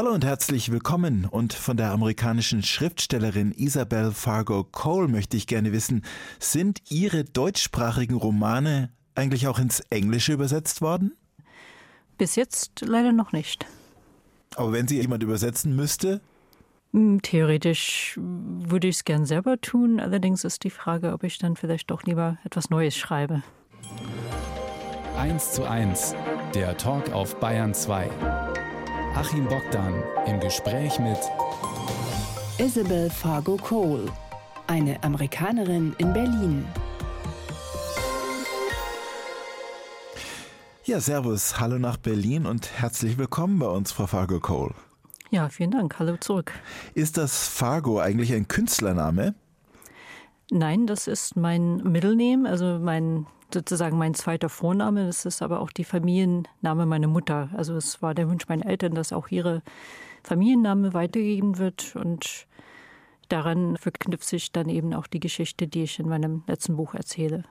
Hallo und herzlich willkommen. Und von der amerikanischen Schriftstellerin Isabel Fargo Cole möchte ich gerne wissen, sind Ihre deutschsprachigen Romane eigentlich auch ins Englische übersetzt worden? Bis jetzt leider noch nicht. Aber wenn sie jemand übersetzen müsste? Hm, theoretisch würde ich es gern selber tun. Allerdings ist die Frage, ob ich dann vielleicht doch lieber etwas Neues schreibe. 1 zu 1, der Talk auf Bayern 2. Achim Bogdan im Gespräch mit Isabel Fargo Cole, eine Amerikanerin in Berlin. Ja, Servus, hallo nach Berlin und herzlich willkommen bei uns, Frau Fargo Cole. Ja, vielen Dank. Hallo zurück. Ist das Fargo eigentlich ein Künstlername? Nein, das ist mein Mittelname, also mein sozusagen mein zweiter Vorname. Das ist aber auch die Familienname meiner Mutter. Also es war der Wunsch meiner Eltern, dass auch ihre Familienname weitergegeben wird und daran verknüpft sich dann eben auch die Geschichte, die ich in meinem letzten Buch erzähle.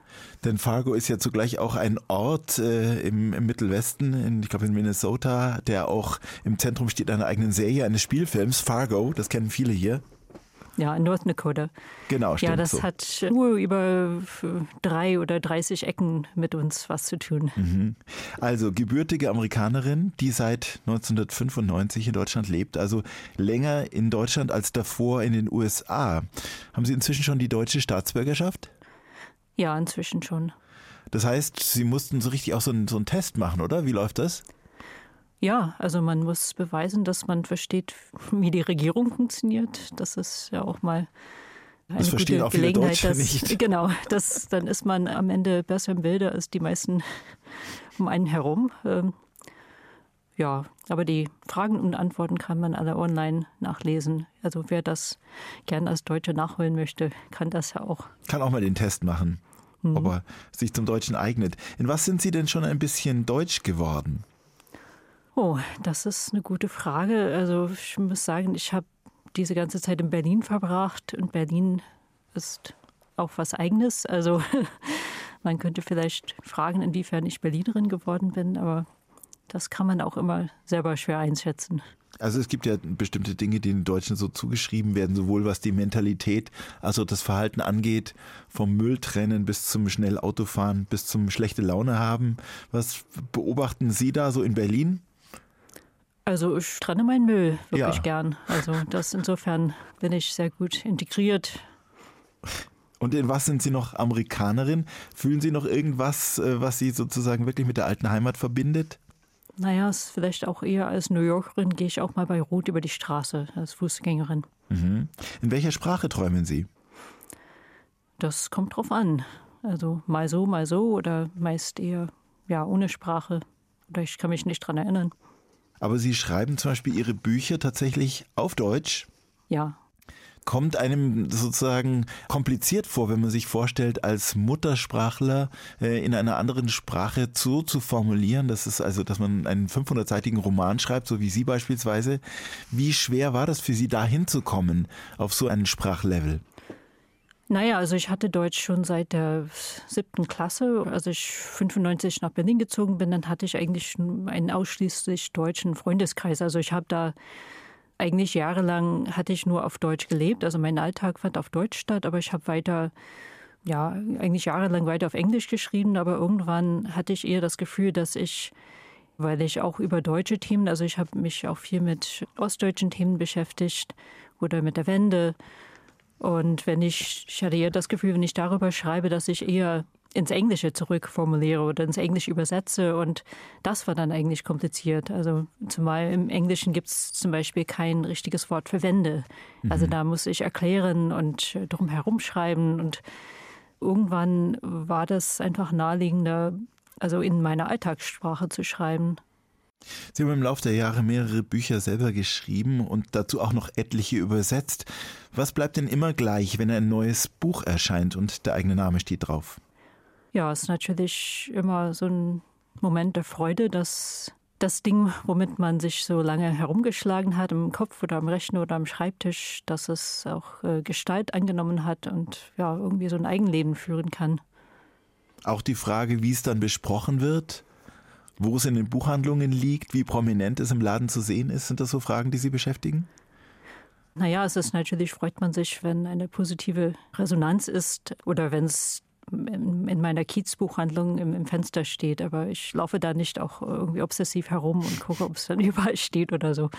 Denn Fargo ist ja zugleich auch ein Ort äh, im, im, Mittelwesten, in, ich glaube in Minnesota, der auch im Zentrum steht einer eigenen Serie, eines Spielfilms, Fargo, das kennen viele hier. Ja, in North Dakota. Genau, stimmt. Ja, das so. hat nur über drei oder 30 Ecken mit uns was zu tun. Mhm. Also gebürtige Amerikanerin, die seit 1995 in Deutschland lebt, also länger in Deutschland als davor in den USA. Haben Sie inzwischen schon die deutsche Staatsbürgerschaft? Ja, inzwischen schon. Das heißt, Sie mussten so richtig auch so einen, so einen Test machen, oder? Wie läuft das? Ja, also man muss beweisen, dass man versteht, wie die Regierung funktioniert. Das ist ja auch mal eine das gute auch Gelegenheit. Dass, nicht. Genau, das, dann ist man am Ende besser im Bilde als die meisten um einen herum. Ähm, ja, aber die Fragen und Antworten kann man alle online nachlesen. Also wer das gern als Deutsche nachholen möchte, kann das ja auch. Kann auch mal den Test machen, mhm. ob er sich zum Deutschen eignet. In was sind Sie denn schon ein bisschen deutsch geworden? Oh, das ist eine gute Frage. Also ich muss sagen, ich habe diese ganze Zeit in Berlin verbracht und Berlin ist auch was Eigenes. Also man könnte vielleicht fragen, inwiefern ich Berlinerin geworden bin, aber das kann man auch immer selber schwer einschätzen. Also es gibt ja bestimmte Dinge, die den Deutschen so zugeschrieben werden, sowohl was die Mentalität, also das Verhalten angeht, vom Mülltrennen bis zum schnell Autofahren, bis zum schlechte Laune haben. Was beobachten Sie da so in Berlin? Also ich trenne meinen Müll wirklich Ja. gern. Also das insofern bin ich sehr gut integriert. Und in was sind Sie noch Amerikanerin? Fühlen Sie noch irgendwas, äh, was Sie sozusagen wirklich mit der alten Heimat verbindet? Naja, ist vielleicht auch eher als New Yorkerin gehe ich auch mal bei Rot über die Straße als Fußgängerin. Mhm. In welcher Sprache träumen Sie? Das kommt drauf an. Also mal so, mal so oder meist eher ja ohne Sprache. Oder ich kann mich nicht dran erinnern. Aber Sie schreiben zum Beispiel Ihre Bücher tatsächlich auf Deutsch. Ja, Kommt einem sozusagen kompliziert vor, wenn man sich vorstellt, als Muttersprachler äh, in einer anderen Sprache so zu formulieren, dass es also, dass man einen 500-seitigen Roman schreibt, so wie Sie beispielsweise. Wie schwer war das für Sie, da hinzukommen auf so ein Sprachlevel? Naja, also ich hatte Deutsch schon seit der siebten Klasse. Als ich 95 nach Berlin gezogen bin, dann hatte ich eigentlich einen ausschließlich deutschen Freundeskreis. Also ich habe da eigentlich jahrelang hatte ich nur auf Deutsch gelebt. Also mein Alltag fand auf Deutsch statt, aber ich habe weiter, ja, eigentlich jahrelang weiter auf Englisch geschrieben. Aber irgendwann hatte ich eher das Gefühl, dass ich weil ich auch über deutsche Themen, also ich habe mich auch viel mit ostdeutschen Themen beschäftigt oder mit der Wende. Und wenn ich, ich hatte eher das Gefühl, wenn ich darüber schreibe, dass ich eher ins Englische zurückformuliere oder ins Englische übersetze. Und das war dann eigentlich kompliziert. Also zumal im Englischen gibt es zum Beispiel kein richtiges Wort für Wände. Also da muss ich erklären und drum herum schreiben. Und irgendwann war das einfach naheliegender, also in meiner Alltagssprache zu schreiben. Sie haben im Laufe der Jahre mehrere Bücher selber geschrieben und dazu auch noch etliche übersetzt. Was bleibt denn immer gleich, wenn ein neues Buch erscheint und der eigene Name steht drauf? Ja, es ist natürlich immer so ein Moment der Freude, dass das Ding, womit man sich so lange herumgeschlagen hat, im Kopf oder am Rechner oder am Schreibtisch, dass es auch äh, Gestalt angenommen hat und ja, irgendwie so ein Eigenleben führen kann. Auch die Frage, wie es dann besprochen wird, wo es in den Buchhandlungen liegt, wie prominent es im Laden zu sehen ist? Sind das so Fragen, die Sie beschäftigen? Naja, es ist natürlich, freut man sich, wenn eine positive Resonanz ist oder wenn es in meiner Kiezbuchhandlung im, im, Fenster steht. Aber ich laufe da nicht auch irgendwie obsessiv herum und gucke, ob es dann überall steht oder so.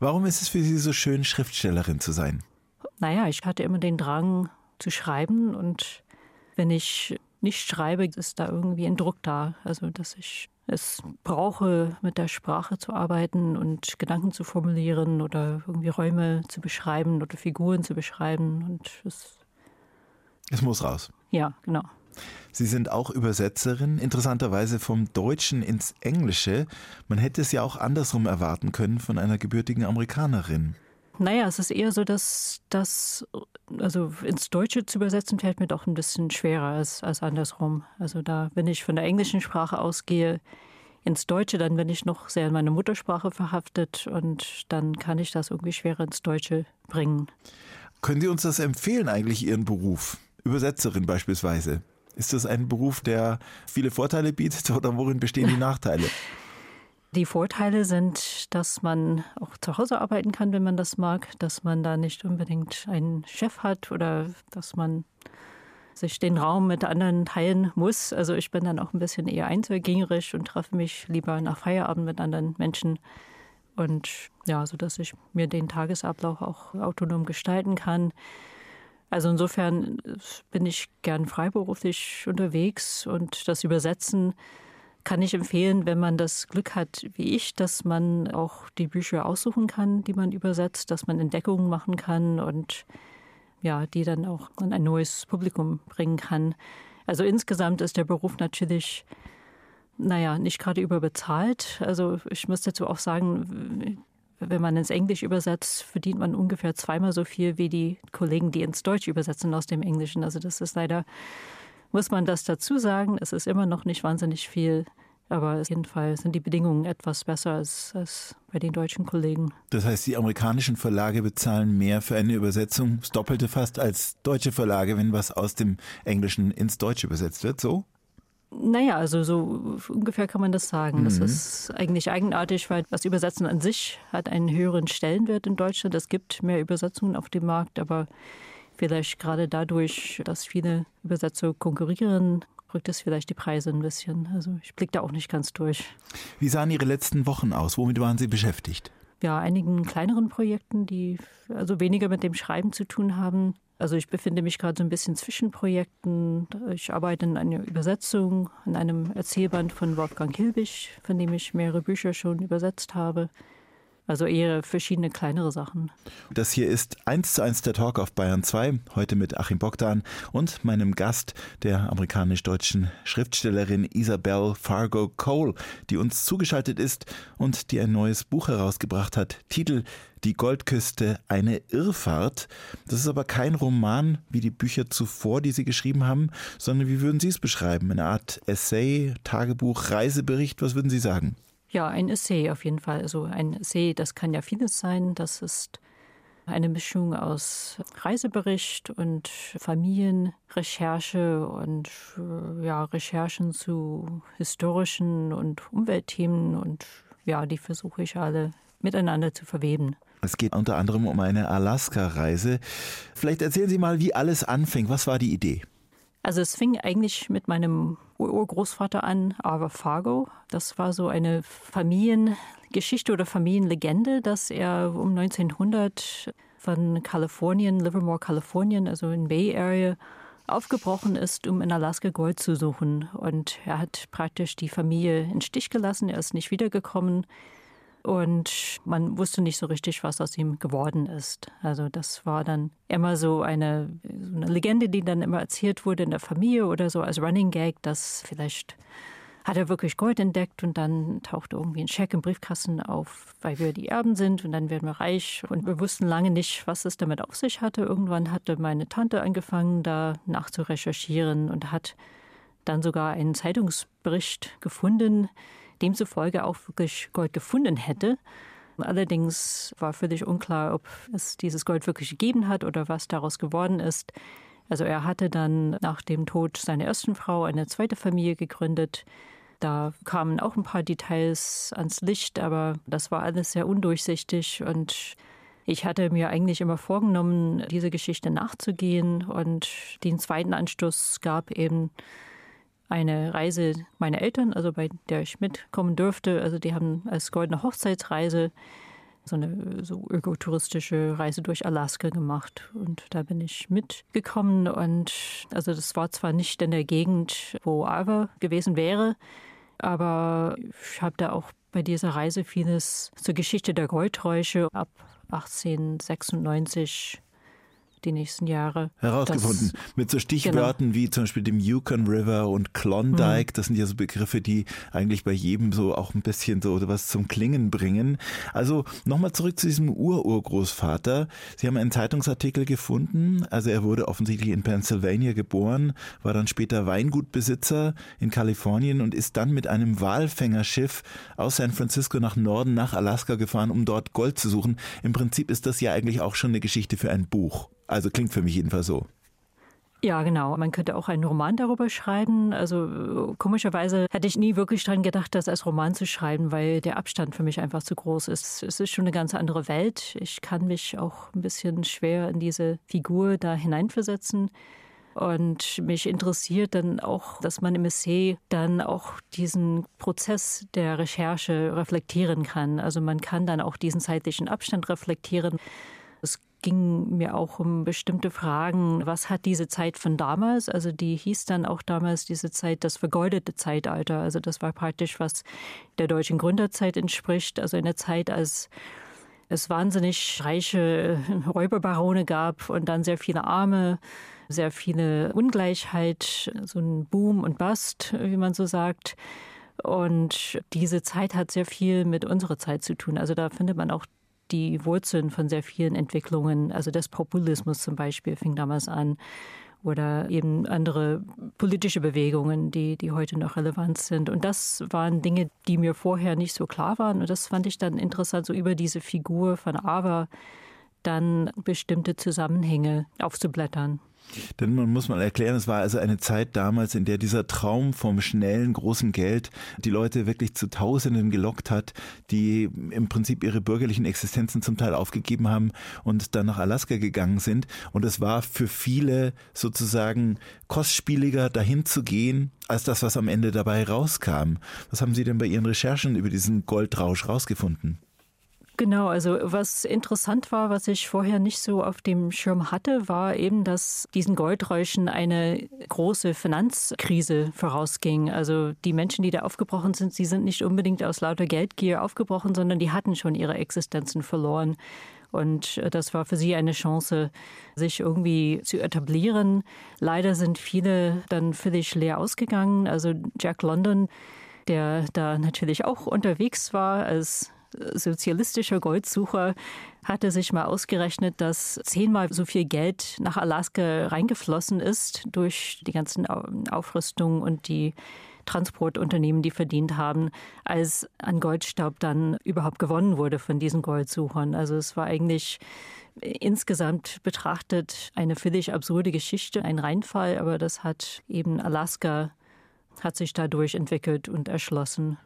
Warum ist es für Sie so schön, Schriftstellerin zu sein? Naja, ich hatte immer den Drang zu schreiben und wenn ich nicht schreibe, ist da irgendwie ein Druck da. Also, dass ich es brauche, mit der Sprache zu arbeiten und Gedanken zu formulieren oder irgendwie Räume zu beschreiben oder Figuren zu beschreiben. Und es, es muss raus. Ja, genau. Sie sind auch Übersetzerin, interessanterweise vom Deutschen ins Englische. Man hätte es ja auch andersrum erwarten können von einer gebürtigen Amerikanerin. Naja, es ist eher so, dass das, also ins Deutsche zu übersetzen, fällt mir doch ein bisschen schwerer als, als andersrum. Also da, wenn ich von der englischen Sprache ausgehe, ins Deutsche, dann bin ich noch sehr in meine Muttersprache verhaftet und dann kann ich das irgendwie schwerer ins Deutsche bringen. Können Sie uns das empfehlen, eigentlich Ihren Beruf? Übersetzerin beispielsweise. Ist das ein Beruf, der viele Vorteile bietet oder worin bestehen die Nachteile? Die Vorteile sind, dass man auch zu Hause arbeiten kann, wenn man das mag, dass man da nicht unbedingt einen Chef hat oder dass man sich den Raum mit anderen teilen muss. Also ich bin dann auch ein bisschen eher einzelgängerisch und treffe mich lieber nach Feierabend mit anderen Menschen. Und ja, so dass ich mir den Tagesablauf auch autonom gestalten kann. Also insofern bin ich gern freiberuflich unterwegs und das Übersetzen kann ich empfehlen, wenn man das Glück hat, wie ich, dass man auch die Bücher aussuchen kann, die man übersetzt, dass man Entdeckungen machen kann und ja, die dann auch an ein neues Publikum bringen kann. Also insgesamt ist der Beruf natürlich, naja, nicht gerade überbezahlt. Also ich muss dazu auch sagen, wenn man ins Englisch übersetzt, verdient man ungefähr zweimal so viel wie die Kollegen, die ins Deutsch übersetzen aus dem Englischen. Also das ist leider muss man das dazu sagen. Es ist immer noch nicht wahnsinnig viel. Aber auf jeden Fall sind die Bedingungen etwas besser als, als bei den deutschen Kollegen. Das heißt, die amerikanischen Verlage bezahlen mehr für eine Übersetzung, das Doppelte fast, als deutsche Verlage, wenn was aus dem Englischen ins Deutsche übersetzt wird, so? Naja, also so ungefähr kann man das sagen. Mhm. Das ist eigentlich eigenartig, weil das Übersetzen an sich hat einen höheren Stellenwert in Deutschland. Es gibt mehr Übersetzungen auf dem Markt, aber Vielleicht gerade dadurch, dass viele Übersetzer konkurrieren, rückt es vielleicht die Preise ein bisschen. Also ich blicke da auch nicht ganz durch. Wie sahen Ihre letzten Wochen aus? Womit waren Sie beschäftigt? Ja, einigen kleineren Projekten, die also weniger mit dem Schreiben zu tun haben. Also ich befinde mich gerade so ein bisschen zwischen Projekten. Ich arbeite in einer Übersetzung, an einem Erzählband von Wolfgang Hilbig, von dem ich mehrere Bücher schon übersetzt habe. Also eher verschiedene kleinere Sachen. Das hier ist eins zu eins der Talk auf Bayern 2, heute mit Achim Bogdan und meinem Gast, der amerikanisch-deutschen Schriftstellerin Isabel Fargo Cole, die uns zugeschaltet ist und die ein neues Buch herausgebracht hat. Titel Die Goldküste, eine Irrfahrt. Das ist aber kein Roman wie die Bücher zuvor, die Sie geschrieben haben, sondern wie würden Sie es beschreiben? Eine Art Essay, Tagebuch, Reisebericht, was würden Sie sagen? Ja, ein Essay auf jeden Fall. Also ein Essay, das kann ja vieles sein. Das ist eine Mischung aus Reisebericht und Familienrecherche und äh, ja, Recherchen zu historischen und Umweltthemen und ja, die versuche ich alle miteinander zu verweben. Es geht unter anderem um eine Alaska-Reise. Vielleicht erzählen Sie mal, wie alles anfing. Was war die Idee? Also es fing eigentlich mit meinem Urgroßvater an, Arthur Fargo. Das war so eine Familiengeschichte oder Familienlegende, dass er um 1900 von Kalifornien, Livermore, Kalifornien, also in Bay Area, aufgebrochen ist, um in Alaska Gold zu suchen. Und er hat praktisch die Familie in Stich gelassen. Er ist nicht wiedergekommen. Und man wusste nicht so richtig, was aus ihm geworden ist. Also das war dann immer so eine, so eine Legende, die dann immer erzählt wurde in der Familie oder so als Running Gag, dass vielleicht hat er wirklich Gold entdeckt und dann tauchte irgendwie ein Scheck im Briefkasten auf, weil wir die Erben sind und dann werden wir reich. Und wir wussten lange nicht, was es damit auf sich hatte. Irgendwann hatte meine Tante angefangen, da nachzurecherchieren und hat dann sogar einen Zeitungsbericht gefunden, demzufolge auch wirklich Gold gefunden hätte. Allerdings war völlig unklar, ob es dieses Gold wirklich gegeben hat oder was daraus geworden ist. Also er hatte dann nach dem Tod seiner ersten Frau eine zweite Familie gegründet, Da kamen auch ein paar Details ans Licht, aber das war alles sehr undurchsichtig und ich hatte mir eigentlich immer vorgenommen, diese Geschichte nachzugehen und den zweiten Anstoß gab eben eine Reise meiner Eltern, also bei der ich mitkommen dürfte. Also die haben als goldene Hochzeitsreise so eine so ökotouristische Reise durch Alaska gemacht und da bin ich mitgekommen und also das war zwar nicht in der Gegend, wo Ava gewesen wäre, aber ich habe da auch bei dieser Reise vieles zur Geschichte der Goldräusche ab 1896 die nächsten Jahre. Herausgefunden. Das, Mit so Stichwörtern genau. wie zum Beispiel dem Yukon River und Klondike. Mhm. Das sind ja so Begriffe, die eigentlich bei jedem so auch ein bisschen so was zum Klingen bringen. Also nochmal zurück zu diesem Ururgroßvater. Sie haben einen Zeitungsartikel gefunden. Also er wurde offensichtlich in Pennsylvania geboren, war dann später Weingutbesitzer in Kalifornien und ist dann mit einem Walfängerschiff aus San Francisco nach Norden, nach Alaska gefahren, um dort Gold zu suchen. Im Prinzip ist das ja eigentlich auch schon eine Geschichte für ein Buch. Also klingt für mich jedenfalls so. Ja, genau. Man könnte auch einen Roman darüber schreiben. Also komischerweise hätte ich nie wirklich daran gedacht, das als Roman zu schreiben, weil der Abstand für mich einfach zu groß ist. Es ist schon eine ganz andere Welt. Ich kann mich auch ein bisschen schwer in diese Figur da hineinversetzen. Und mich interessiert dann auch, dass man im Essay dann auch diesen Prozess der Recherche reflektieren kann. Also man kann dann auch diesen zeitlichen Abstand reflektieren. Es ging mir auch um bestimmte Fragen. Was hat diese Zeit von damals, also die hieß dann auch damals diese Zeit das vergeudete Zeitalter. Also das war praktisch, was der deutschen Gründerzeit entspricht. Also eine Zeit, als es wahnsinnig reiche Räuberbarone gab und dann sehr viele Arme, sehr viele Ungleichheit, so ein Boom und Bust, wie man so sagt. Und diese Zeit hat sehr viel mit unserer Zeit zu tun. Also da findet man auch die Wurzeln von sehr vielen Entwicklungen. Also des Populismus zum Beispiel fing damals an oder eben andere politische Bewegungen, die, die heute noch relevant sind. Und das waren Dinge, die mir vorher nicht so klar waren. Und das fand ich dann interessant, so über diese Figur von Ava dann bestimmte Zusammenhänge aufzublättern. Denn man muss mal erklären, es war also eine Zeit damals, in der dieser Traum vom schnellen, großen Geld die Leute wirklich zu Tausenden gelockt hat, die im Prinzip ihre bürgerlichen Existenzen zum Teil aufgegeben haben und dann nach Alaska gegangen sind. Und es war für viele sozusagen kostspieliger, dahin zu gehen, als das, was am Ende dabei rauskam. Was haben Sie denn bei Ihren Recherchen über diesen Goldrausch rausgefunden? Genau, also was interessant war, was ich vorher nicht so auf dem Schirm hatte, war eben, dass diesen Goldräuschen eine große Finanzkrise vorausging. Also die Menschen, die da aufgebrochen sind, sie sind nicht unbedingt aus lauter Geldgier aufgebrochen, sondern die hatten schon ihre Existenzen verloren. Und äh, das war für sie eine Chance, sich irgendwie zu etablieren. Leider sind viele dann völlig leer ausgegangen. Also Jack London, der da natürlich auch unterwegs war als sozialistischer Goldsucher hatte sich mal ausgerechnet, dass zehnmal so viel Geld nach Alaska reingeflossen ist durch die ganzen Aufrüstungen und die Transportunternehmen, die verdient haben, als an Goldstaub dann überhaupt gewonnen wurde von diesen Goldsuchern. Also es war eigentlich insgesamt betrachtet eine völlig absurde Geschichte, ein Reinfall, aber das hat eben Alaska hat sich dadurch entwickelt und erschlossen.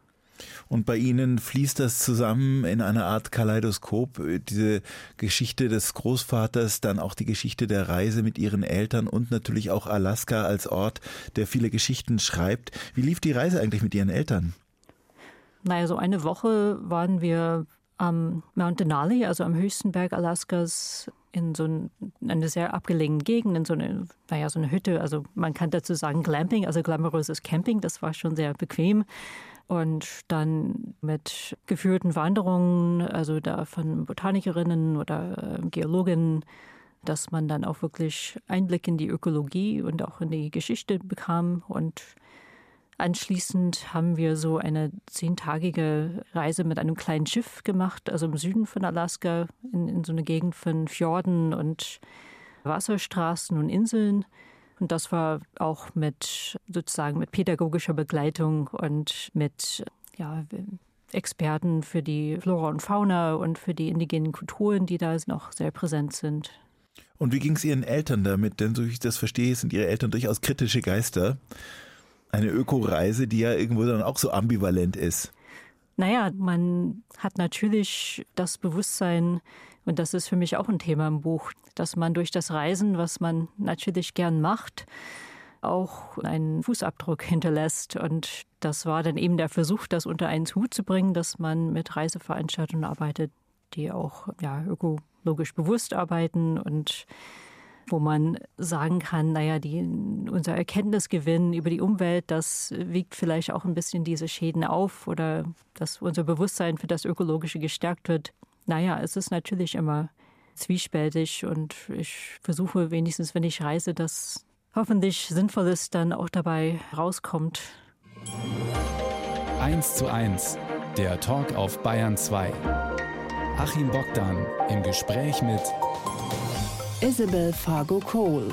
Und bei Ihnen fließt das zusammen in einer Art Kaleidoskop, diese Geschichte des Großvaters, dann auch die Geschichte der Reise mit Ihren Eltern und natürlich auch Alaska als Ort, der viele Geschichten schreibt. Wie lief die Reise eigentlich mit Ihren Eltern? Naja, so eine Woche waren wir am Mount Denali, also am höchsten Berg Alaskas, in so ein, eine sehr abgelegene Gegend, in so eine, naja, so eine Hütte. Also man kann dazu sagen Glamping, also glamouröses Camping. Das war schon sehr bequem und dann mit geführten Wanderungen, also da von Botanikerinnen oder äh, Geologinnen, dass man dann auch wirklich Einblick in die Ökologie und auch in die Geschichte bekam. Und anschließend haben wir so eine zehntagige Reise mit einem kleinen Schiff gemacht, also im Süden von Alaska, in, in so eine Gegend von Fjorden und Wasserstraßen und Inseln. Und das war auch mit sozusagen mit pädagogischer Begleitung und mit ja, Experten für die Flora und Fauna und für die indigenen Kulturen, die da noch sehr präsent sind. Und wie ging es Ihren Eltern damit? Denn so wie ich das verstehe, sind Ihre Eltern durchaus kritische Geister. Eine Öko-Reise, die ja irgendwo dann auch so ambivalent ist. Naja, man hat natürlich das Bewusstsein, und das ist für mich auch ein Thema im Buch, dass man durch das Reisen, was man natürlich gern macht, auch einen Fußabdruck hinterlässt. Und das war dann eben der Versuch, das unter einen Hut zu bringen, dass man mit Reiseveranstaltungen arbeitet, die auch ja, ökologisch bewusst arbeiten und wo man sagen kann, naja, die, unser Erkenntnisgewinn über die Umwelt, das wiegt vielleicht auch ein bisschen diese Schäden auf oder dass unser Bewusstsein für das Ökologische gestärkt wird. Naja, es ist natürlich immer zwiespältig und ich versuche wenigstens, wenn ich reise, dass hoffentlich Sinnvolles dann auch dabei rauskommt. 1 zu 1, der Talk auf Bayern 2. Achim Bogdan im Gespräch mit Isabel Fargo Cole,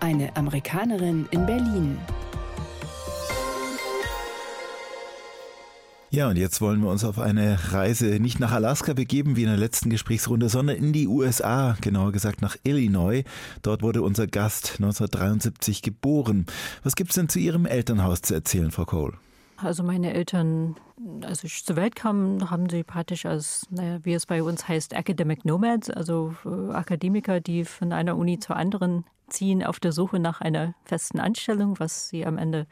eine Amerikanerin in Berlin. Ja, und jetzt wollen wir uns auf eine Reise nicht nach Alaska begeben wie in der letzten Gesprächsrunde, sondern in die USA, genauer gesagt nach Illinois. Dort wurde unser Gast 1973 geboren. Was gibt's denn zu Ihrem Elternhaus zu erzählen, Frau Cole? Also meine Eltern, als ich zur Welt kam, haben sie praktisch als, naja, wie es bei uns heißt, Academic Nomads, also äh, Akademiker, die von einer Uni zur anderen ziehen, auf der Suche nach einer festen Anstellung, was sie am Ende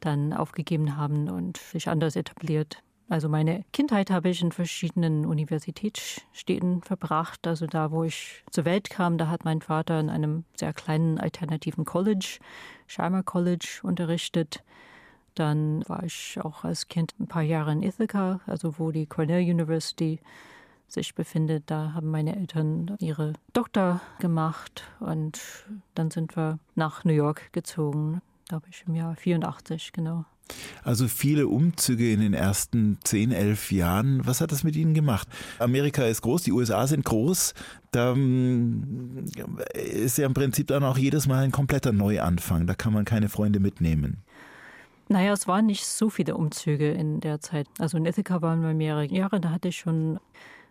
dann aufgegeben haben und sich anders etabliert. Also meine Kindheit habe ich in verschiedenen Universitätsstädten verbracht. Also da, wo ich zur Welt kam, da hat mein Vater in einem sehr kleinen alternativen College, Shimer College, unterrichtet. Dann war ich auch als Kind ein paar Jahre in Ithaca, also wo die Cornell University sich befindet. Da haben meine Eltern ihre Doktor gemacht und dann sind wir nach New York gezogen, glaube ich, im Jahr 84, genau. Also viele Umzüge in den ersten 10, 11 Jahren. Was hat das mit Ihnen gemacht? Amerika ist groß, die USA sind groß. Da mm, ist ja im Prinzip dann auch jedes Mal ein kompletter Neuanfang. Da kann man keine Freunde mitnehmen. Naja, es waren nicht so viele Umzüge in der Zeit. Also in Ithaca waren wir mehrere Jahre, da hatte ich schon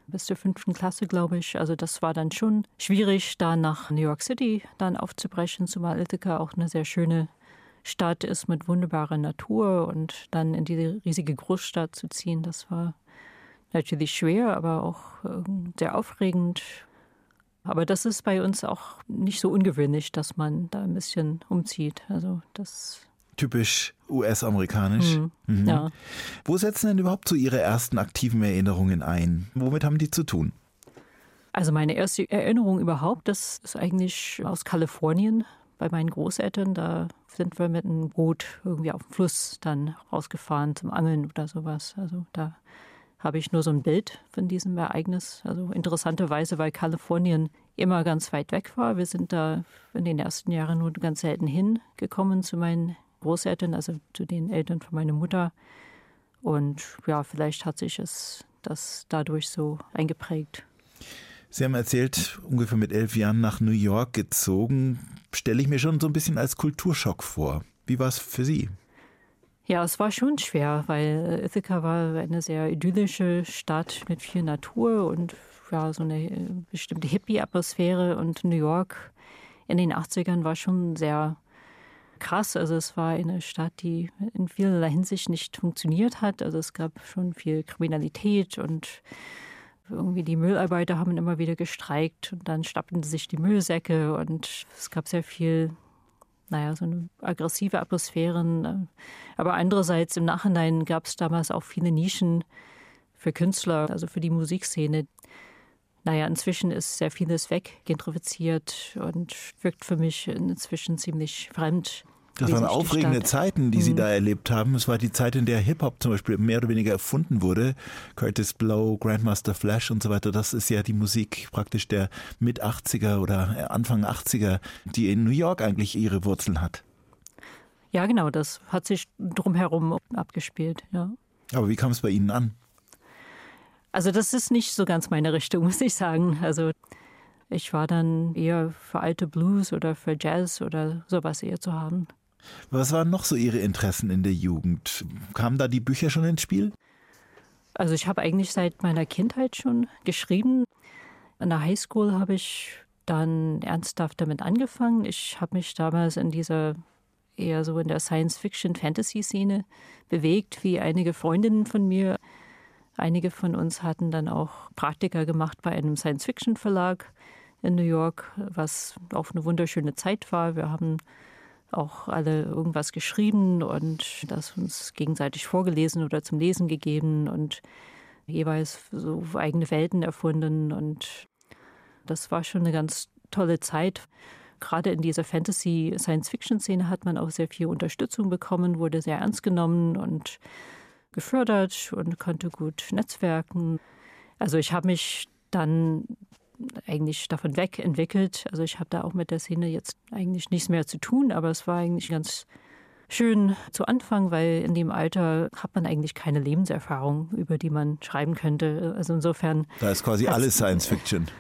bis zur fünften Klasse, glaube ich. Also das war dann schon schwierig, da nach New York City dann aufzubrechen, zumal Ithaca auch eine sehr schöne Stadt ist mit wunderbarer Natur und dann in diese riesige Großstadt zu ziehen, das war natürlich schwer, aber auch ähm, sehr aufregend. Aber das ist bei uns auch nicht so ungewöhnlich, dass man da ein bisschen umzieht. Also das typisch US-amerikanisch. Mhm. Mhm. Ja. Wo setzen denn überhaupt so Ihre ersten aktiven Erinnerungen ein? Womit haben die zu tun? Also meine erste Erinnerung überhaupt, das ist eigentlich aus Kalifornien bei meinen Großeltern. Da sind wir mit einem Boot irgendwie auf dem Fluss dann rausgefahren zum Angeln oder sowas. Also da habe ich nur so ein Bild von diesem Ereignis. Also interessanterweise, weil Kalifornien immer ganz weit weg war. Wir sind da in den ersten Jahren nur ganz selten hingekommen zu meinen Großeltern, also zu den Eltern von meiner Mutter. Und ja, vielleicht hat sich es das dadurch so eingeprägt. Sie haben erzählt, ungefähr mit elf Jahren nach New York gezogen. Stelle ich mir schon so ein bisschen als Kulturschock vor. Wie war es für Sie? Ja, es war schon schwer, weil Ithaca war eine sehr idyllische Stadt mit viel Natur und ja, so eine bestimmte Hippie-Atmosphäre. Und New York in den 80ern war schon sehr krass. Also es war eine Stadt, die in vielerlei Hinsicht nicht funktioniert hat. Also es gab schon viel Kriminalität und irgendwie die Müllarbeiter haben immer wieder gestreikt und dann stapelten sich die Müllsäcke und es gab sehr viel, naja, so eine aggressive Atmosphäre. Aber andererseits im Nachhinein gab es damals auch viele Nischen für Künstler, also für die Musikszene. Naja, inzwischen ist sehr vieles weggentrifiziert und wirkt für mich inzwischen ziemlich fremd. Das waren aufregende Zeiten, die mhm. Sie da erlebt haben. Es war die Zeit, in der Hip-Hop zum Beispiel mehr oder weniger erfunden wurde. Curtis Blow, Grandmaster Flash und so weiter. Das ist ja die Musik praktisch der Mit-80er oder Anfang 80er, die in New York eigentlich ihre Wurzeln hat. Ja, genau. Das hat sich drumherum abgespielt, ja. Aber wie kam es bei Ihnen an? Also das ist nicht so ganz meine Richtung, muss ich sagen. Also ich war dann eher für alte Blues oder für Jazz oder sowas eher zu haben. Was waren noch so Ihre Interessen in der Jugend? Kamen da die Bücher schon ins Spiel? Also ich habe eigentlich seit meiner Kindheit schon geschrieben. An der Highschool habe ich dann ernsthaft damit angefangen. Ich habe mich damals in dieser eher so in der Science-Fiction-Fantasy-Szene bewegt, wie einige Freundinnen von mir. Einige von uns hatten dann auch Praktika gemacht bei einem Science-Fiction-Verlag in New York, was auch eine wunderschöne Zeit war. Wir haben auch alle irgendwas geschrieben und das uns gegenseitig vorgelesen oder zum Lesen gegeben und jeweils so eigene Welten erfunden. Und das war schon eine ganz tolle Zeit. Gerade in dieser Fantasy-Science-Fiction-Szene hat man auch sehr viel Unterstützung bekommen, wurde sehr ernst genommen und gefördert und konnte gut netzwerken. Also ich habe mich dann eigentlich davon weg entwickelt. Also ich habe da auch mit der Szene jetzt eigentlich nichts mehr zu tun, aber es war eigentlich ganz schön zu Anfang, weil in dem Alter hat man eigentlich keine Lebenserfahrung, über die man schreiben könnte. Also insofern. Da ist quasi alles Science Fiction.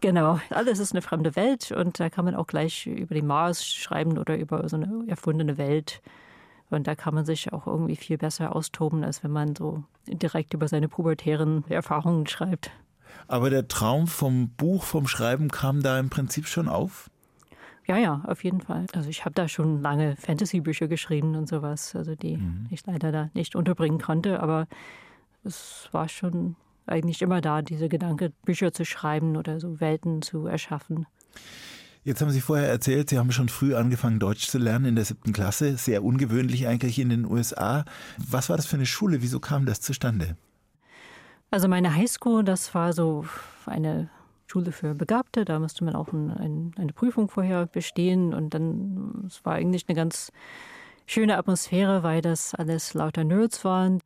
Genau, alles ist eine fremde Welt und da kann man auch gleich über den Mars schreiben oder über so eine erfundene Welt. Und da kann man sich auch irgendwie viel besser austoben, als wenn man so direkt über seine pubertären Erfahrungen schreibt. Aber der Traum vom Buch, vom Schreiben kam da im Prinzip schon auf? Ja, ja, auf jeden Fall. Also ich habe da schon lange Fantasy-Bücher geschrieben und sowas, also die mhm. ich leider da nicht unterbringen konnte, aber es war schon eigentlich immer da, dieser Gedanke, Bücher zu schreiben oder so Welten zu erschaffen. Jetzt haben Sie vorher erzählt, Sie haben schon früh angefangen, Deutsch zu lernen in der siebten Klasse. Sehr ungewöhnlich eigentlich in den USA. Was war das für eine Schule? Wieso kam das zustande? Also meine Highschool, das war so eine Schule für Begabte. Da musste man auch ein, ein, eine Prüfung vorher bestehen. Und dann, es war eigentlich eine ganz schöne Atmosphäre, weil das alles lauter Nerds waren.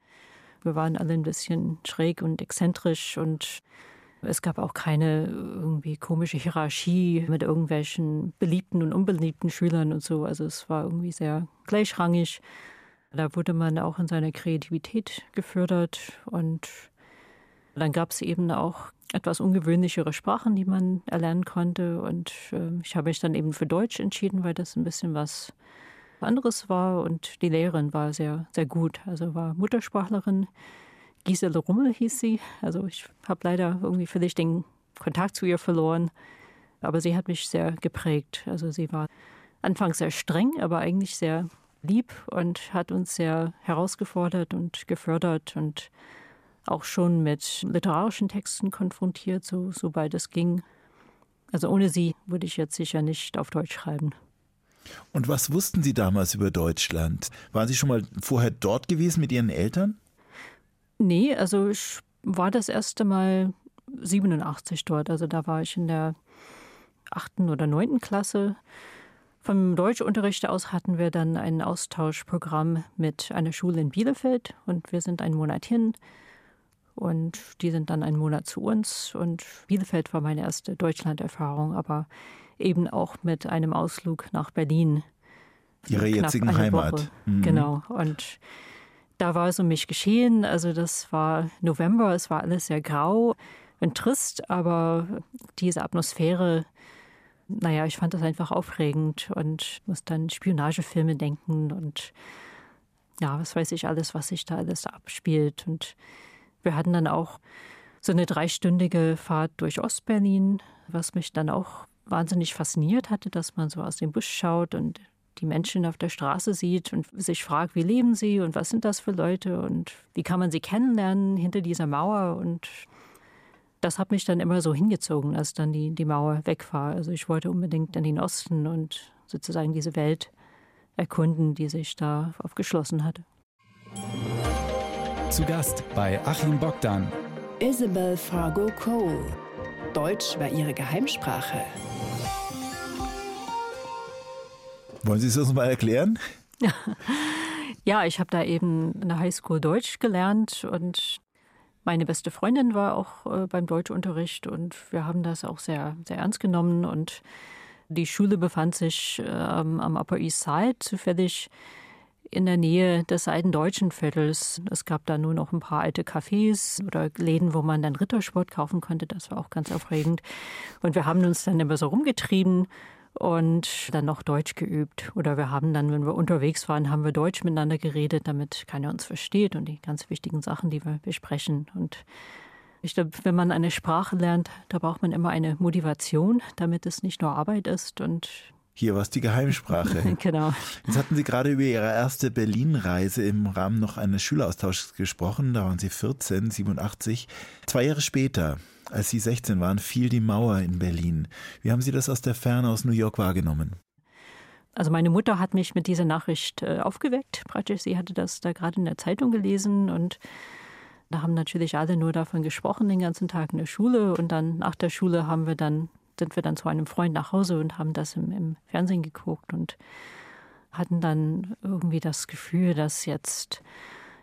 Wir waren alle ein bisschen schräg und exzentrisch und es gab auch keine irgendwie komische Hierarchie mit irgendwelchen beliebten und unbeliebten Schülern und so. Also es war irgendwie sehr gleichrangig. Da wurde man auch in seiner Kreativität gefördert und dann gab es eben auch etwas ungewöhnlichere Sprachen, die man erlernen konnte. Und äh, ich habe mich dann eben für Deutsch entschieden, weil das ein bisschen was anderes war. Und die Lehrerin war sehr, sehr gut. Also war Muttersprachlerin. Gisele Rummel hieß sie. Also ich habe leider irgendwie völlig den Kontakt zu ihr verloren. Aber sie hat mich sehr geprägt. Also sie war anfangs sehr streng, aber eigentlich sehr lieb und hat uns sehr herausgefordert und gefördert und auch schon mit literarischen Texten konfrontiert, so, sobald es ging. Also ohne sie würde ich jetzt sicher nicht auf Deutsch schreiben. Und was wussten Sie damals über Deutschland? Waren Sie schon mal vorher dort gewesen mit Ihren Eltern? Nee, also ich war das erste Mal 87 dort. Also da war ich in der achten oder neunten Klasse. Vom Deutschunterricht aus hatten wir dann ein Austauschprogramm mit einer Schule in Bielefeld und wir sind einen Monat hin. Und die sind dann einen Monat zu uns. Und Bielefeld war meine erste Deutschlanderfahrung, aber eben auch mit einem Ausflug nach Berlin. Ihre jetzigen Heimat. Mhm. Genau. Und da war es um mich geschehen. Also das war November, es war alles sehr grau und trist, aber diese Atmosphäre, naja, ich fand das einfach aufregend und muss dann Spionagefilme denken und ja, was weiß ich alles, was sich da alles abspielt. Und wir hatten dann auch so eine dreistündige Fahrt durch Ostberlin, was mich dann auch wahnsinnig fasziniert hatte, dass man so aus dem Bus schaut und die Menschen auf der Straße sieht und sich fragt, wie leben sie und was sind das für Leute und wie kann man sie kennenlernen hinter dieser Mauer. Und das hat mich dann immer so hingezogen, als dann die, die Mauer weg war. Also ich wollte unbedingt in den Osten und sozusagen diese Welt erkunden, die sich da aufgeschlossen hatte. Zu Gast bei Achim Bogdan. Isabel Fargo Cole. Deutsch war ihre Geheimsprache. Wollen Sie es uns mal erklären? Ja, ich habe da eben in der Highschool Deutsch gelernt und meine beste Freundin war auch äh, beim Deutschunterricht und wir haben das auch sehr, sehr ernst genommen und die Schule befand sich ähm, am Upper East Side zufällig in der Nähe des alten deutschen Viertels. Es gab da nur noch ein paar alte Cafés oder Läden, wo man dann Rittersport kaufen konnte. Das war auch ganz aufregend. Und wir haben uns dann immer so rumgetrieben und dann noch Deutsch geübt. Oder wir haben dann, wenn wir unterwegs waren, haben wir Deutsch miteinander geredet, damit keiner uns versteht und die ganz wichtigen Sachen, die wir besprechen. Und ich glaube, wenn man eine Sprache lernt, da braucht man immer eine Motivation, damit es nicht nur Arbeit ist. Und Hier war es die Geheimsprache. genau. Jetzt hatten Sie gerade über Ihre erste Berlin-Reise im Rahmen noch eines Schüleraustauschs gesprochen. Da waren Sie 14, 87. Zwei Jahre später, als Sie 16 waren, fiel die Mauer in Berlin. Wie haben Sie das aus der Ferne aus New York wahrgenommen? Also meine Mutter hat mich mit dieser Nachricht äh, aufgeweckt. Praktisch, sie hatte das da gerade in der Zeitung gelesen und da haben natürlich alle nur davon gesprochen den ganzen Tag in der Schule und dann nach der Schule haben wir dann sind wir dann zu einem Freund nach Hause und haben das im, im Fernsehen geguckt und hatten dann irgendwie das Gefühl, dass jetzt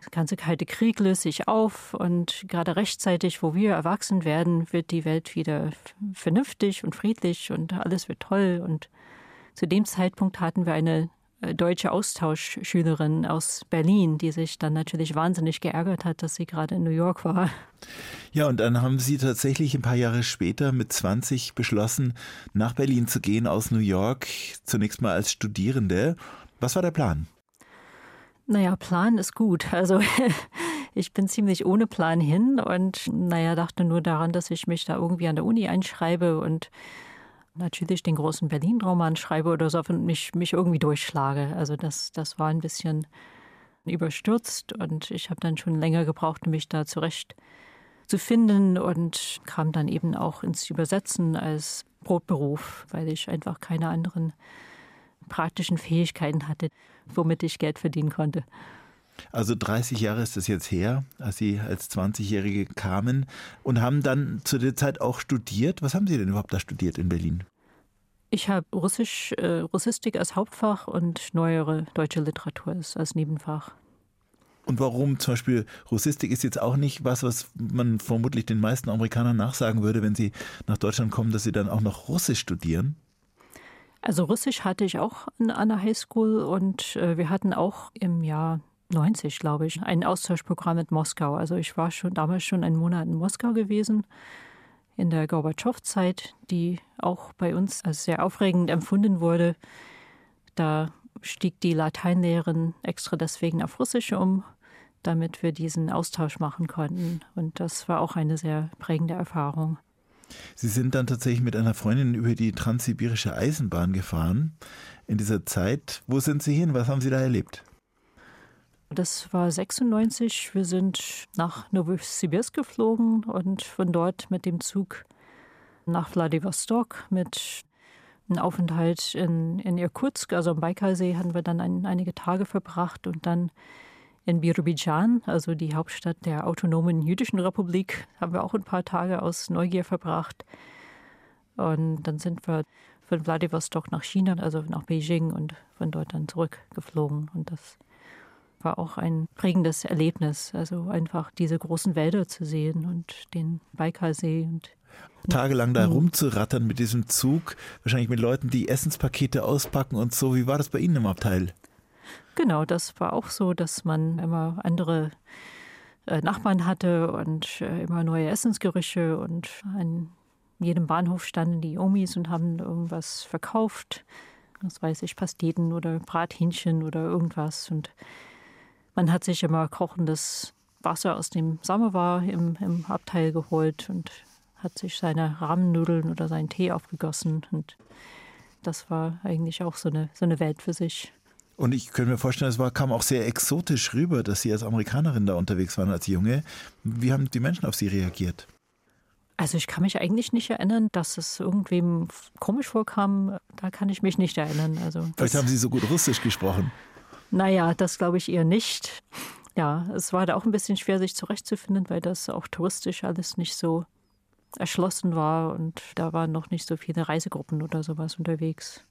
der ganze Kalte Krieg löst sich auf und gerade rechtzeitig, wo wir erwachsen werden, wird die Welt wieder vernünftig und friedlich und alles wird toll. Und zu dem Zeitpunkt hatten wir eine deutsche Austauschschülerin aus Berlin, die sich dann natürlich wahnsinnig geärgert hat, dass sie gerade in New York war. Ja, und dann haben Sie tatsächlich ein paar Jahre später mit 20 beschlossen, nach Berlin zu gehen aus New York, zunächst mal als Studierende. Was war der Plan? Naja, Plan ist gut. Also ich bin ziemlich ohne Plan hin und naja, dachte nur daran, dass ich mich da irgendwie an der Uni einschreibe und natürlich den großen Berlin-Roman schreibe oder so und mich, mich irgendwie durchschlage. Also das, das war ein bisschen überstürzt und ich habe dann schon länger gebraucht, mich da zurecht zu finden und kam dann eben auch ins Übersetzen als Brotberuf, weil ich einfach keine anderen praktischen Fähigkeiten hatte, womit ich Geld verdienen konnte. Also 30 Jahre ist es jetzt her, als Sie als 20-Jährige kamen und haben dann zu der Zeit auch studiert. Was haben Sie denn überhaupt da studiert in Berlin? Ich habe Russisch, äh, Russistik als Hauptfach und neuere deutsche Literatur als Nebenfach. Und warum zum Beispiel Russistik ist jetzt auch nicht was, was man vermutlich den meisten Amerikanern nachsagen würde, wenn sie nach Deutschland kommen, dass sie dann auch noch Russisch studieren? Also Russisch hatte ich auch an der Highschool und äh, wir hatten auch im Jahr 90, glaube ich, ein Austauschprogramm mit Moskau. Also ich war schon damals schon einen Monat in Moskau gewesen, in der Gorbatschow-Zeit, die auch bei uns als sehr aufregend empfunden wurde. Da stieg die Lateinlehrerin extra deswegen auf Russisch um, damit wir diesen Austausch machen konnten. Und das war auch eine sehr prägende Erfahrung. Sie sind dann tatsächlich mit einer Freundin über die transsibirische Eisenbahn gefahren in dieser Zeit. Wo sind Sie hin? Was haben Sie da erlebt? Das war 96. Wir sind nach Novosibirsk geflogen und von dort mit dem Zug nach Vladivostok mit einem Aufenthalt in, in Irkutsk, also am Baikalsee, hatten wir dann ein, einige Tage verbracht und dann in Birobidschan, also die Hauptstadt der autonomen jüdischen Republik, haben wir auch ein paar Tage aus Neugier verbracht. Und dann sind wir von Vladivostok nach China, also nach Beijing und von dort dann zurückgeflogen. Und das war auch ein prägendes Erlebnis, also einfach diese großen Wälder zu sehen und den Baikalsee und Tagelang da rumzurattern mit diesem Zug, wahrscheinlich mit Leuten, die Essenspakete auspacken und so. Wie war das bei Ihnen im Abteil? Genau, das war auch so, dass man immer andere äh, Nachbarn hatte und äh, immer neue Essensgerüche und an jedem Bahnhof standen die Omis und haben irgendwas verkauft. Das weiß ich, Pasteten oder Brathähnchen oder irgendwas. Und man hat sich immer kochendes Wasser aus dem Samovar im, im Abteil geholt und hat sich seine Rahmennudeln oder seinen Tee aufgegossen. Und das war eigentlich auch so eine, so eine Welt für sich. Und ich könnte mir vorstellen, es war, kam auch sehr exotisch rüber, dass Sie als Amerikanerin da unterwegs waren, als Junge. Wie haben die Menschen auf Sie reagiert? Also ich kann mich eigentlich nicht erinnern, dass es irgendwem komisch vorkam. Da kann ich mich nicht erinnern. Also Vielleicht haben Sie so gut Russisch gesprochen. Naja, das glaube ich eher nicht. Ja, es war da auch ein bisschen schwer, sich zurechtzufinden, weil das auch touristisch alles nicht so erschlossen war und da waren noch nicht so viele Reisegruppen oder sowas unterwegs.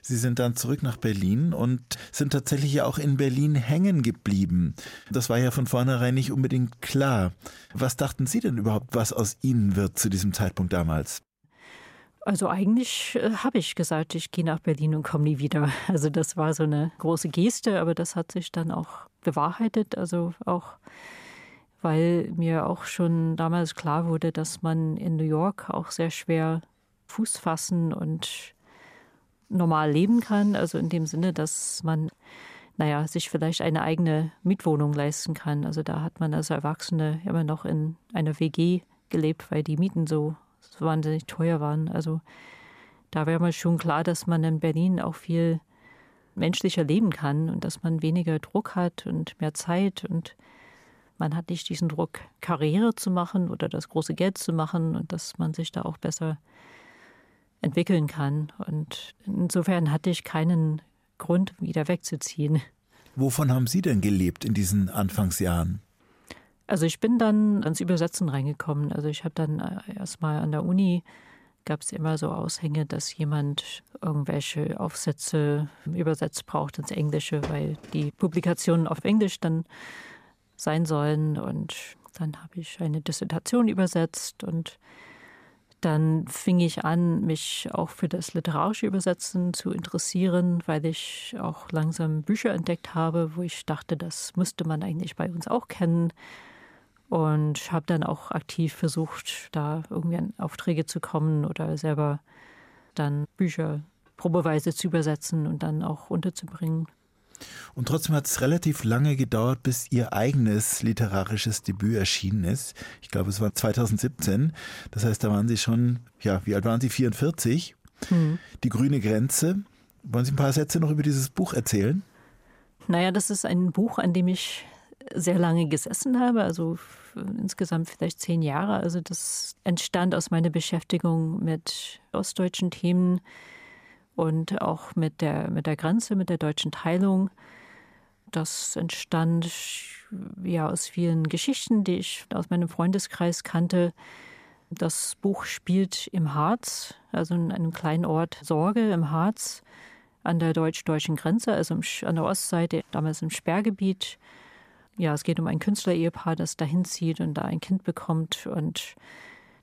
Sie sind dann zurück nach Berlin und sind tatsächlich ja auch in Berlin hängen geblieben. Das war ja von vornherein nicht unbedingt klar. Was dachten Sie denn überhaupt, was aus Ihnen wird zu diesem Zeitpunkt damals? Also eigentlich äh, habe ich gesagt, ich gehe nach Berlin und komme nie wieder. Also das war so eine große Geste, aber das hat sich dann auch bewahrheitet. Also auch weil mir auch schon damals klar wurde, dass man in New York auch sehr schwer Fuß fassen und normal leben kann. Also in dem Sinne, dass man, naja, sich vielleicht eine eigene Mietwohnung leisten kann. Also da hat man als Erwachsene immer noch in einer WG gelebt, weil die Mieten so, so wahnsinnig teuer waren. Also da wäre mir schon klar, dass man in Berlin auch viel menschlicher leben kann und dass man weniger Druck hat und mehr Zeit und man hat nicht diesen Druck, Karriere zu machen oder das große Geld zu machen und dass man sich da auch besser entwickeln kann. Und insofern hatte ich keinen Grund, wieder wegzuziehen. Wovon haben Sie denn gelebt in diesen Anfangsjahren? Also ich bin dann ans Übersetzen reingekommen. Also ich habe dann äh, erstmal an der Uni gab es immer so Aushänge, dass jemand irgendwelche Aufsätze übersetzt braucht ins Englische, weil die Publikationen auf Englisch dann sein sollen. Und dann habe ich eine Dissertation übersetzt und dann fing ich an, mich auch für das literarische Übersetzen zu interessieren, weil ich auch langsam Bücher entdeckt habe, wo ich dachte, das müsste man eigentlich bei uns auch kennen. Und habe dann auch aktiv versucht, da irgendwie an Aufträge zu kommen oder selber dann Bücher probeweise zu übersetzen und dann auch unterzubringen. Und trotzdem hat es relativ lange gedauert, bis ihr eigenes literarisches Debüt erschienen ist. Ich glaube, es war 2017. Das heißt, da waren Sie schon, ja, wie alt waren Sie? 44. Hm. Die grüne Grenze. Wollen Sie ein paar Sätze noch über dieses Buch erzählen? Naja, das ist ein Buch, an dem ich sehr lange gesessen habe, also insgesamt vielleicht zehn Jahre. Also das entstand aus meiner Beschäftigung mit ostdeutschen Themen und auch mit der, mit der Grenze, mit der deutschen Teilung. Das entstand ja aus vielen Geschichten, die ich aus meinem Freundeskreis kannte. Das Buch spielt im Harz, also in einem kleinen Ort Sorge im Harz an der deutsch-deutschen Grenze, also an der Ostseite, damals im Sperrgebiet. Ja, es geht um ein Künstlerehepaar, das dahin zieht und da ein Kind bekommt und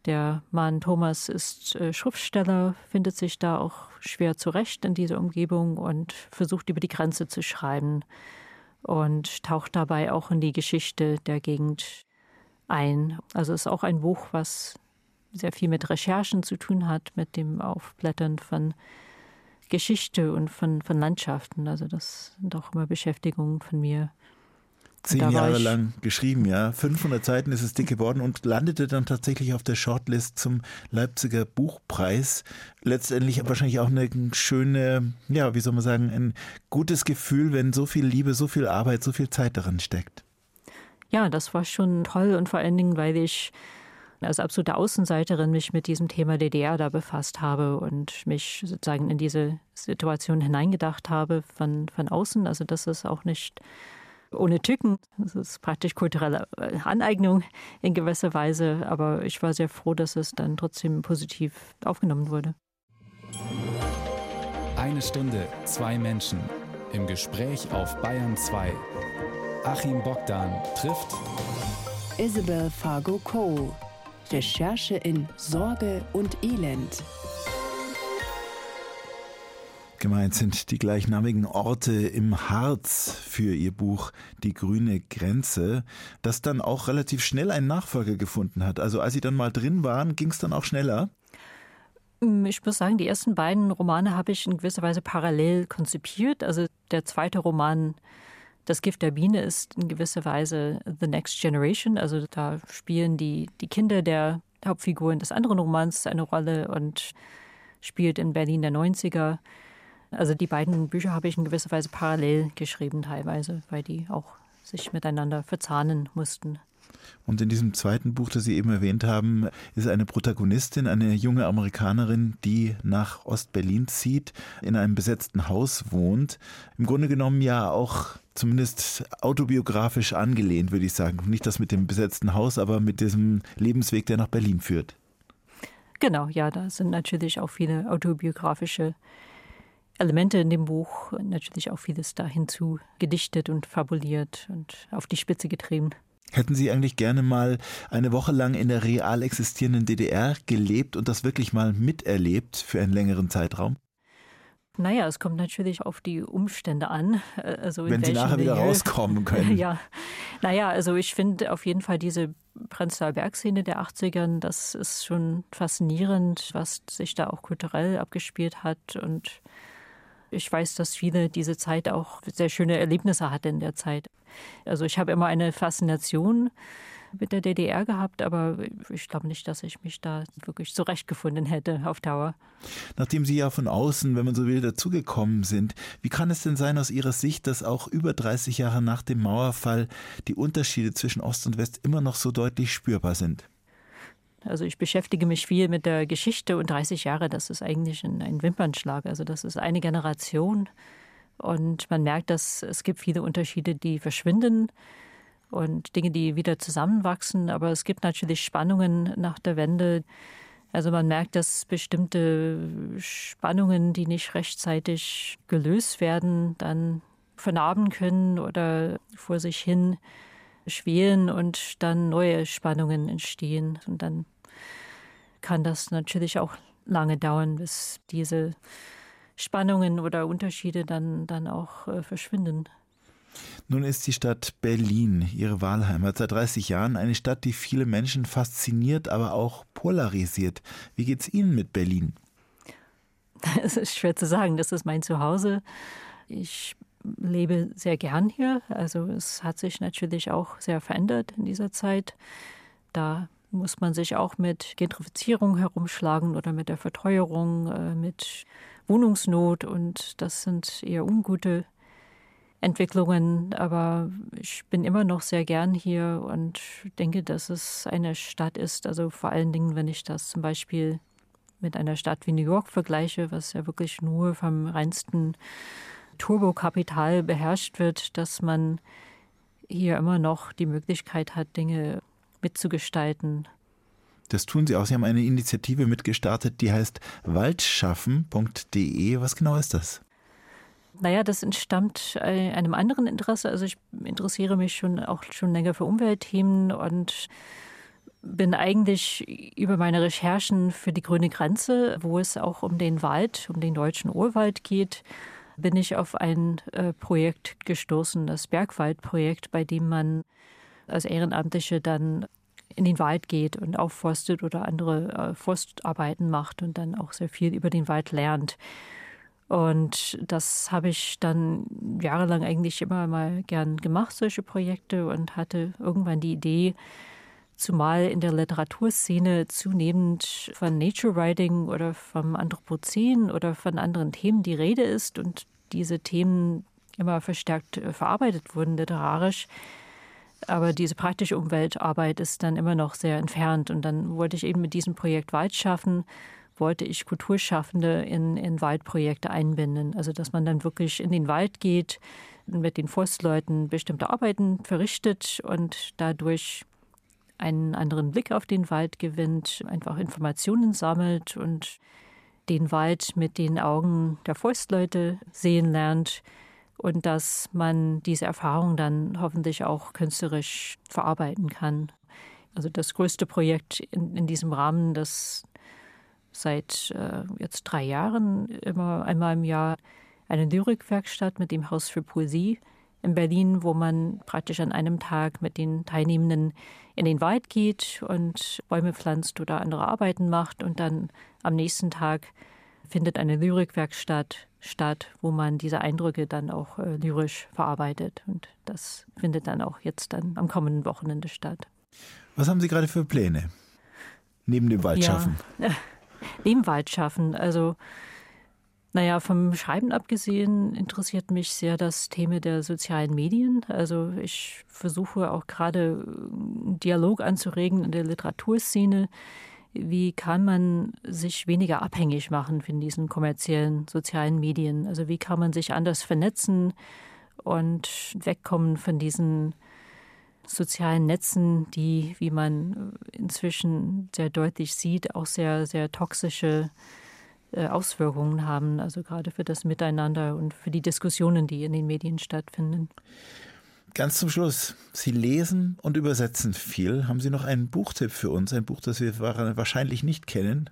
der Mann Thomas ist äh, Schriftsteller, findet sich da auch schwer zurecht in dieser Umgebung und versucht über die Grenze zu schreiben und taucht dabei auch in die Geschichte der Gegend ein. Also es ist auch ein Buch, was sehr viel mit Recherchen zu tun hat, mit dem Aufblättern von Geschichte und von, von Landschaften. Also das sind auch immer Beschäftigungen von mir. Zehn Jahre lang geschrieben, ja. 500 Seiten ist es dick geworden und landete dann tatsächlich auf der Shortlist zum Leipziger Buchpreis. Letztendlich wahrscheinlich auch eine schöne, ja, wie soll man sagen, ein gutes Gefühl, wenn so viel Liebe, so viel Arbeit, so viel Zeit darin steckt. Ja, das war schon toll und vor allen Dingen, weil ich als absolute Außenseiterin mich mit diesem Thema DDR da befasst habe und mich sozusagen in diese Situation hineingedacht habe von, von außen. Also das ist auch nicht ohne Tücken. Das ist praktisch kulturelle äh, Aneignung in gewisser Weise. Aber ich war sehr froh, dass es dann trotzdem positiv aufgenommen wurde. Eine Stunde, zwei Menschen. Im Gespräch auf Bayern 2. Achim Bogdan trifft Isabel Fargo Cole. Recherche in Sorge und Elend. Gemeint sind die gleichnamigen Orte im Harz für ihr Buch Die grüne Grenze, das dann auch relativ schnell einen Nachfolger gefunden hat. Also als sie dann mal drin waren, ging es dann auch schneller. Mm, ich muss sagen, die ersten beiden Romane habe ich in gewisser Weise parallel konzipiert. Also der zweite Roman, Das Gift der Biene, ist in gewisser Weise The Next Generation. Also da spielen die, die Kinder der Hauptfiguren des anderen Romans eine Rolle und spielt in Berlin der 90er. Also die beiden Bücher habe ich in gewisser Weise parallel geschrieben teilweise, weil die auch sich miteinander verzahnen mussten. Und in diesem zweiten Buch, das Sie eben erwähnt haben, ist eine Protagonistin, eine junge Amerikanerin, die nach Ostberlin zieht, in einem besetzten Haus wohnt. Im Grunde genommen ja auch zumindest autobiografisch angelehnt, würde ich sagen. Nicht das mit dem besetzten Haus, aber mit diesem Lebensweg, der nach Berlin führt. Genau, ja, da sind natürlich auch viele autobiografische Elemente in dem Buch, natürlich auch vieles da hinzu gedichtet und fabuliert und auf die Spitze getrieben. Hätten Sie eigentlich gerne mal eine Woche lang in der real existierenden DDR gelebt und das wirklich mal miterlebt für einen längeren Zeitraum? Naja, es kommt natürlich auf die Umstände an. Also Wenn Sie nachher wieder rauskommen können. ja, naja, also ich finde auf jeden Fall diese Prenzlauer Bergszene der 80ern, das ist schon faszinierend, was sich da auch kulturell abgespielt hat und ich weiß, dass viele diese Zeit auch sehr schöne Erlebnisse hatten in der Zeit. Also ich habe immer eine Faszination mit der DDR gehabt, aber ich glaube nicht, dass ich mich da wirklich zurechtgefunden hätte auf Dauer. Nachdem Sie ja von außen, wenn man so will, dazugekommen sind, wie kann es denn sein aus Ihrer Sicht, dass auch über 30 Jahre nach dem Mauerfall die Unterschiede zwischen Ost und West immer noch so deutlich spürbar sind? Also ich beschäftige mich viel mit der Geschichte und 30 Jahre, das ist eigentlich ein, ein Wimpernschlag. Also das ist eine Generation und man merkt, dass es gibt viele Unterschiede, die verschwinden und Dinge, die wieder zusammenwachsen. Aber es gibt natürlich Spannungen nach der Wende. Also man merkt, dass bestimmte Spannungen, die nicht rechtzeitig gelöst werden, dann vernarben können oder vor sich hin schwelen und dann neue Spannungen entstehen. Und dann kann das natürlich auch lange dauern, bis diese Spannungen oder Unterschiede dann, dann auch äh, verschwinden. Nun ist die Stadt Berlin, Ihre Wahlheimat, seit 30 Jahren eine Stadt, die viele Menschen fasziniert, aber auch polarisiert. Wie geht es Ihnen mit Berlin? Es ist schwer zu sagen. Das ist mein Zuhause. Ich lebe sehr gern hier. Also es hat sich natürlich auch sehr verändert in dieser Zeit. Da muss man sich auch mit Gentrifizierung herumschlagen oder mit der Verteuerung, äh, mit Wohnungsnot und das sind eher ungute Entwicklungen, aber ich bin immer noch sehr gern hier und denke, dass es eine Stadt ist. Also vor allen Dingen, wenn ich das zum Beispiel mit einer Stadt wie New York vergleiche, was ja wirklich nur vom reinsten Turbokapital beherrscht wird, dass man hier immer noch die Möglichkeit hat, Dinge mitzugestalten. Das tun Sie auch. Sie haben eine Initiative mitgestartet, die heißt waldschaffen.de. Was genau ist das? Naja, das entstammt äh, einem anderen Interesse. Also ich interessiere mich schon auch schon länger für Umweltthemen und bin eigentlich über meine Recherchen für die grüne Grenze, wo es auch um den Wald, um den deutschen Urwald geht, bin ich auf ein äh, Projekt gestoßen, das Bergwaldprojekt, bei dem man als Ehrenamtliche dann in den Wald geht und aufforstet oder andere äh, Forstarbeiten macht und dann auch sehr viel über den Wald lernt. Und das habe ich dann jahrelang eigentlich immer mal gern gemacht, solche Projekte, und hatte irgendwann die Idee, zumal in der Literaturszene zunehmend von Nature Writing oder vom Anthropozän oder von anderen Themen die Rede ist und diese Themen immer verstärkt äh, verarbeitet wurden literarisch. Aber diese praktische Umweltarbeit ist dann immer noch sehr entfernt. Und dann wollte ich eben mit diesem Projekt Wald schaffen wollte ich Kulturschaffende in, in Waldprojekte einbinden. Also dass man dann wirklich in den Wald geht, mit den Forstleuten bestimmte Arbeiten verrichtet und dadurch einen anderen Blick auf den Wald gewinnt, einfach Informationen sammelt und den Wald mit den Augen der Forstleute sehen lernt und dass man diese Erfahrung dann hoffentlich auch künstlerisch verarbeiten kann. Also das größte Projekt in, in diesem Rahmen, das seit äh, jetzt drei Jahren immer einmal im Jahr eine Lyrikwerkstatt mit dem Haus für Poesie in Berlin, wo man praktisch an einem Tag mit den Teilnehmenden in den Wald geht und Bäume pflanzt oder andere Arbeiten macht. Und dann am nächsten Tag findet eine Lyrikwerkstatt statt, wo man diese Eindrücke dann auch äh, lyrisch verarbeitet. Und das findet dann auch jetzt dann am kommenden Wochenende statt. Was haben Sie gerade für Pläne? Neben dem Waldschaffen? Ja. Nebenwald schaffen. Also, naja, vom Schreiben abgesehen interessiert mich sehr das Thema der sozialen Medien. Also ich versuche auch gerade einen Dialog anzuregen in der Literaturszene. Wie kann man sich weniger abhängig machen von diesen kommerziellen sozialen Medien? Also wie kann man sich anders vernetzen und wegkommen von diesen sozialen Netzen, die, wie man inzwischen sehr deutlich sieht, auch sehr, sehr toxische äh, Auswirkungen haben, also gerade für das Miteinander und für die Diskussionen, die in den Medien stattfinden. Ganz zum Schluss, Sie lesen und übersetzen viel. Haben Sie noch einen Buchtipp für uns? Ein Buch, das wir wahrscheinlich nicht kennen?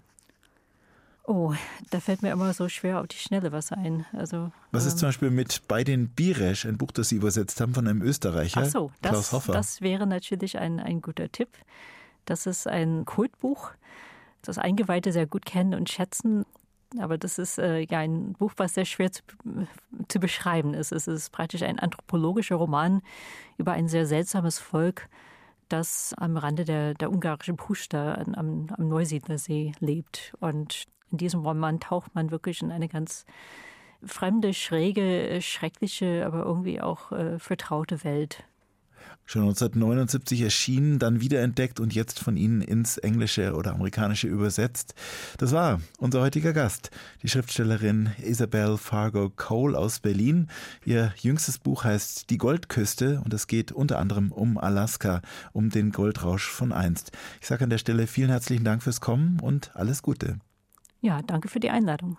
Oh, da fällt mir immer so schwer auf die Schnelle was ein. Also, was ist ähm, zum Beispiel mit Bei den Biresch, ein Buch, das Sie übersetzt haben von einem Österreicher, ach so, das, Klaus Hoffer? Das wäre natürlich ein, ein guter Tipp. Das ist ein Kultbuch, das Eingeweihte sehr gut kennen und schätzen. Aber das ist äh, ja ein Buch, was sehr schwer zu, zu beschreiben ist. Es ist praktisch ein anthropologischer Roman über ein sehr seltsames Volk, das am Rande der, der ungarischen Puszta am, am Neusiedlersee lebt. Und in diesem Roman taucht man wirklich in eine ganz fremde, schräge, schreckliche, aber irgendwie auch äh, vertraute Welt. Schon 1979 erschienen, dann wiederentdeckt und jetzt von Ihnen ins Englische oder Amerikanische übersetzt. Das war unser heutiger Gast, die Schriftstellerin Isabel Fargo Cole aus Berlin. Ihr jüngstes Buch heißt Die Goldküste und es geht unter anderem um Alaska, um den Goldrausch von einst. Ich sage an der Stelle vielen herzlichen Dank fürs Kommen und alles Gute. Ja, danke für die Einladung.